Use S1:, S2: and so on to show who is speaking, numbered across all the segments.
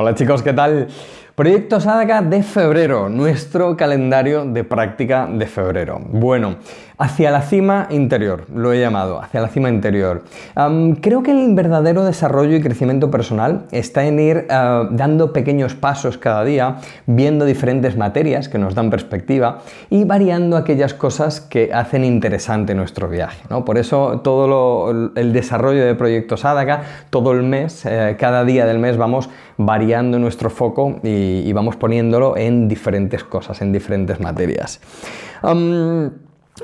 S1: Hola chicos, ¿qué tal? Proyecto Sadaka de febrero, nuestro calendario de práctica de febrero. Bueno, hacia la cima interior, lo he llamado, hacia la cima interior. creo que el verdadero desarrollo y crecimiento personal está en ir ah, dando pequeños pasos cada día, viendo diferentes materias que nos dan perspectiva y variando aquellas cosas que hacen interesante nuestro viaje. ¿no? Por eso todo el desarrollo de Proyecto Sadaka, todo el mes, eh, cada día del mes vamos variando nuestro foco y, vamos poniéndolo en diferentes cosas, en diferentes materias.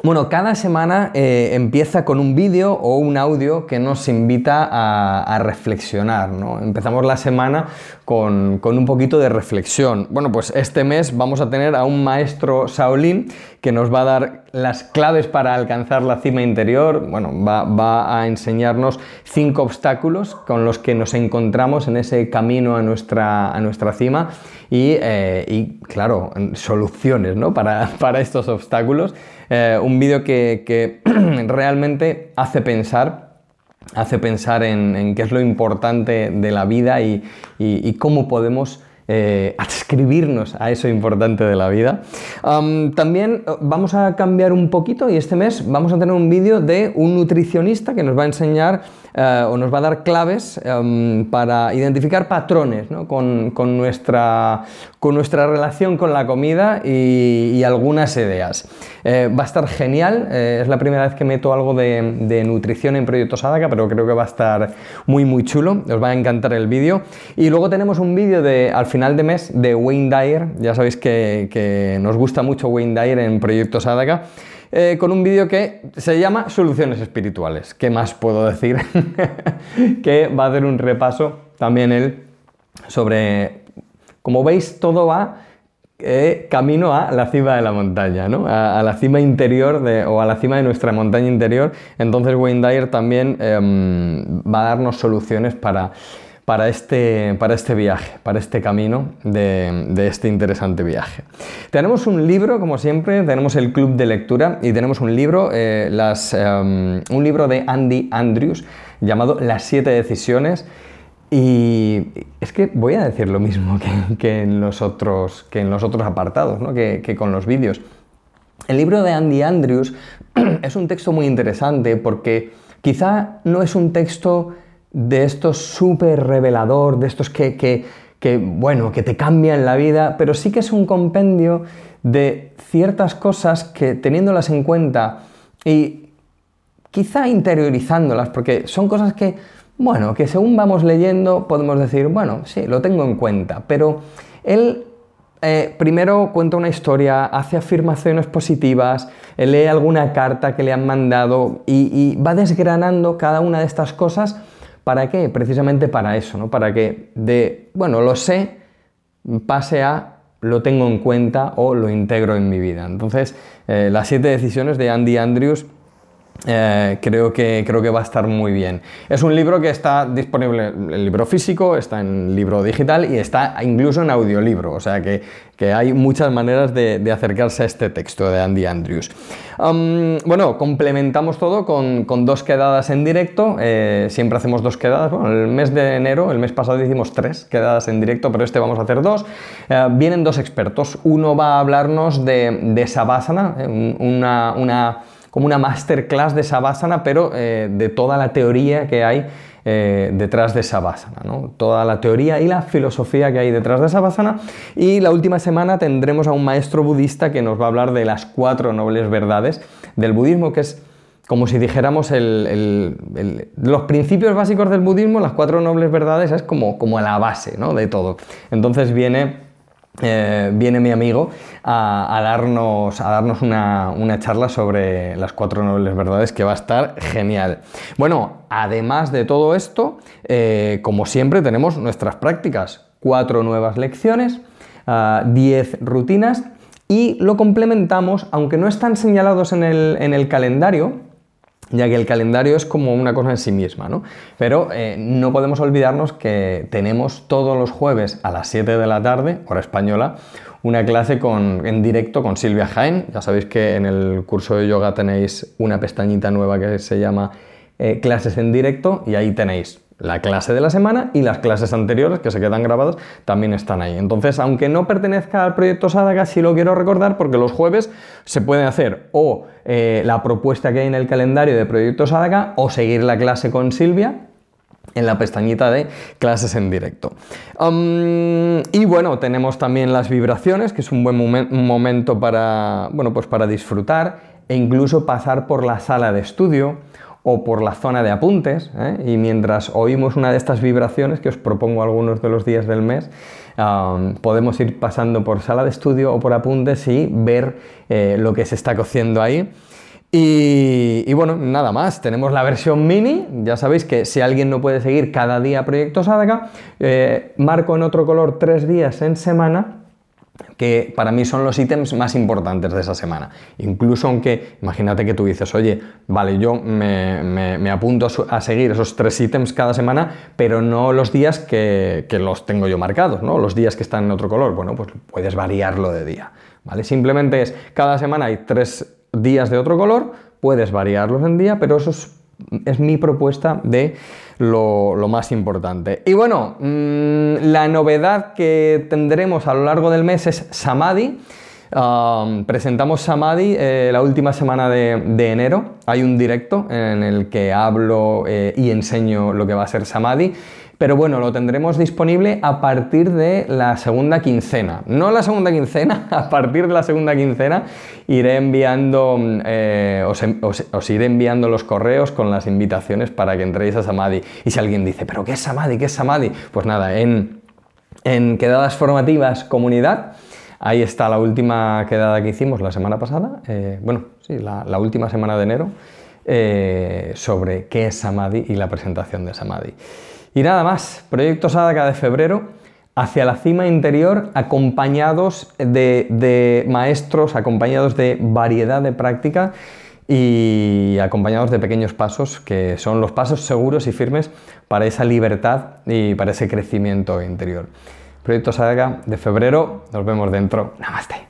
S1: Bueno, cada semana eh, empieza con un vídeo o un audio que nos invita a, reflexionar. ¿no? Empezamos la semana con, un poquito de reflexión. Bueno, pues este mes vamos a tener a un maestro Shaolin que nos va a dar las claves para alcanzar la cima interior. Bueno, va, a enseñarnos cinco obstáculos con los que nos encontramos en ese camino a nuestra, a nuestra cima y, eh, claro, soluciones ¿no? para, para estos obstáculos. Eh, un vídeo que, realmente hace pensar, hace pensar en, qué es lo importante de la vida y, cómo podemos eh, adscribirnos a eso importante de la vida. también eh, vamos a cambiar un poquito y este mes vamos a tener un vídeo de un nutricionista que nos va a enseñar eh, o nos va a dar claves em, para identificar patrones con, nuestra, relación con la comida y, algunas ideas. Eh, va a estar genial, eh, es la primera vez que meto algo de, nutrición en Proyecto Sadaka, pero creo que va a estar muy muy chulo, os va a encantar el vídeo. Y luego tenemos un vídeo de, al final de mes de Wayne Dyer, ya sabéis que, que nos gusta mucho Wayne Dyer en Proyecto Sadaka. Eh, con un vídeo que se llama Soluciones Espirituales. ¿Qué más puedo decir? que va a hacer un repaso también él sobre, como veis, todo va eh, camino a la cima de la montaña, ¿no? a, la cima interior o a la cima de nuestra montaña interior. Entonces Wayne Dyer también em, va a darnos soluciones para para este, para este viaje, para este camino de, este interesante viaje. Tenemos un libro, como siempre, tenemos el club de lectura y tenemos un libro, eh, las, em, un libro de Andy Andrews llamado Las siete decisiones. Y es que voy a decir lo mismo que, en, los otros, que en los otros apartados, ¿no? que, que con los vídeos. El libro de Andy Andrews es un texto muy interesante porque quizá no es un texto de estos súper revelador, de estos que, bueno, que te cambian la vida, pero sí que es un compendio de ciertas cosas que teniéndolas en cuenta y quizá interiorizándolas, porque son cosas que, bueno, que según vamos leyendo podemos decir, bueno, sí, lo tengo en cuenta, pero él eh, primero cuenta una historia, hace afirmaciones positivas, lee alguna carta que le han mandado y va desgranando cada una de estas cosas ¿Para qué? Precisamente para eso, ¿no? Para que de, bueno, lo sé, pase a lo tengo en cuenta o lo integro en mi vida. Entonces, eh, las siete decisiones de Andy Andrews eh, creo, que, creo que va a estar muy bien. Es un libro que está disponible en libro físico, está en libro digital y está incluso en audiolibro, o sea que, hay muchas maneras de, acercarse a este texto de Andy Andrews. bueno, complementamos todo con, dos quedadas en directo, eh, siempre hacemos dos quedadas, bueno, el mes de enero, el mes pasado hicimos tres quedadas en directo, pero este vamos a hacer dos. Eh, vienen dos expertos, uno va a hablarnos de, de Savasana, una como una masterclass de Savasana, pero eh, de toda la teoría que hay eh, detrás de Savasana, ¿no? toda la teoría y la filosofía que hay detrás de Savasana. Y la última semana tendremos a un maestro budista que nos va a hablar de las cuatro nobles verdades del budismo, que es como si dijéramos los principios básicos del budismo, las cuatro nobles verdades, es como, como la base ¿no? de todo. Entonces viene eh, viene mi amigo a, darnos, a darnos una, charla sobre las cuatro nobles verdades que va a estar genial. Bueno, además de todo esto, eh, como siempre tenemos nuestras prácticas, cuatro nuevas lecciones, ah, diez rutinas y lo complementamos, aunque no están señalados en el, en el calendario, ya que el calendario es como una cosa en sí misma, ¿no? Pero eh, no podemos olvidarnos que tenemos todos los jueves a las 7 de la tarde, hora española, una clase en directo con Silvia Jaén. Ya sabéis que en el curso de yoga tenéis una pestañita nueva que se llama eh, clases en directo y ahí tenéis la clase de la semana y las clases anteriores que se quedan grabadas también están ahí. Entonces, aunque no pertenezca al proyecto Sadaka, sí lo quiero recordar porque los jueves se puede hacer o eh, la propuesta que hay en el calendario de proyecto Sadaka o seguir la clase con Silvia en la pestañita de clases en directo. y bueno, tenemos también las vibraciones, que es un buen momento para, bueno, pues para disfrutar e incluso pasar por la sala de estudio o por la zona de apuntes, ¿eh? y mientras oímos una de estas vibraciones, que os propongo algunos de los días del mes, podemos ir pasando por sala de estudio o por apuntes y ver eh, lo que se está cociendo ahí. Y, bueno, nada más, tenemos la versión mini, ya sabéis que si alguien no puede seguir cada día Proyecto Sadaka, eh, marco en otro color tres días en semana que para mí son los ítems más importantes de esa semana. Incluso aunque, imagínate que tú dices, oye, vale, yo me, apunto a seguir esos tres ítems cada semana, pero no los días que, que, los tengo yo marcados, ¿no? Los días que están en otro color. Bueno, pues puedes variarlo de día, ¿vale? Simplemente es, cada semana hay tres días de otro color, puedes variarlos en día, pero eso es, mi propuesta de lo, más importante. Y bueno, mm, la novedad que tendremos a lo largo del mes es Samadhi. Presentamos Samadhi eh, la última semana de, enero. Hay un directo en el que hablo eh, y enseño lo que va a ser Samadhi. Pero bueno, lo tendremos disponible a partir de la segunda quincena. No la segunda quincena, a partir de la segunda quincena iré enviando, eh, os, iré enviando los correos con las invitaciones para que entréis a Samadhi. Y si alguien dice, ¿pero qué es Samadhi? ¿Qué es Samadhi? Pues nada, en, quedadas formativas comunidad. Ahí está la última quedada que hicimos la semana pasada, eh, bueno, sí, la, última semana de enero, eh, sobre qué es Samadhi y la presentación de Samadhi. Y nada más, Proyecto Sadaka de febrero hacia la cima interior acompañados de, maestros, acompañados de variedad de práctica y acompañados de pequeños pasos que son los pasos seguros y firmes para esa libertad y para ese crecimiento interior. Proyecto Sadaka de febrero, nos vemos dentro. Namaste.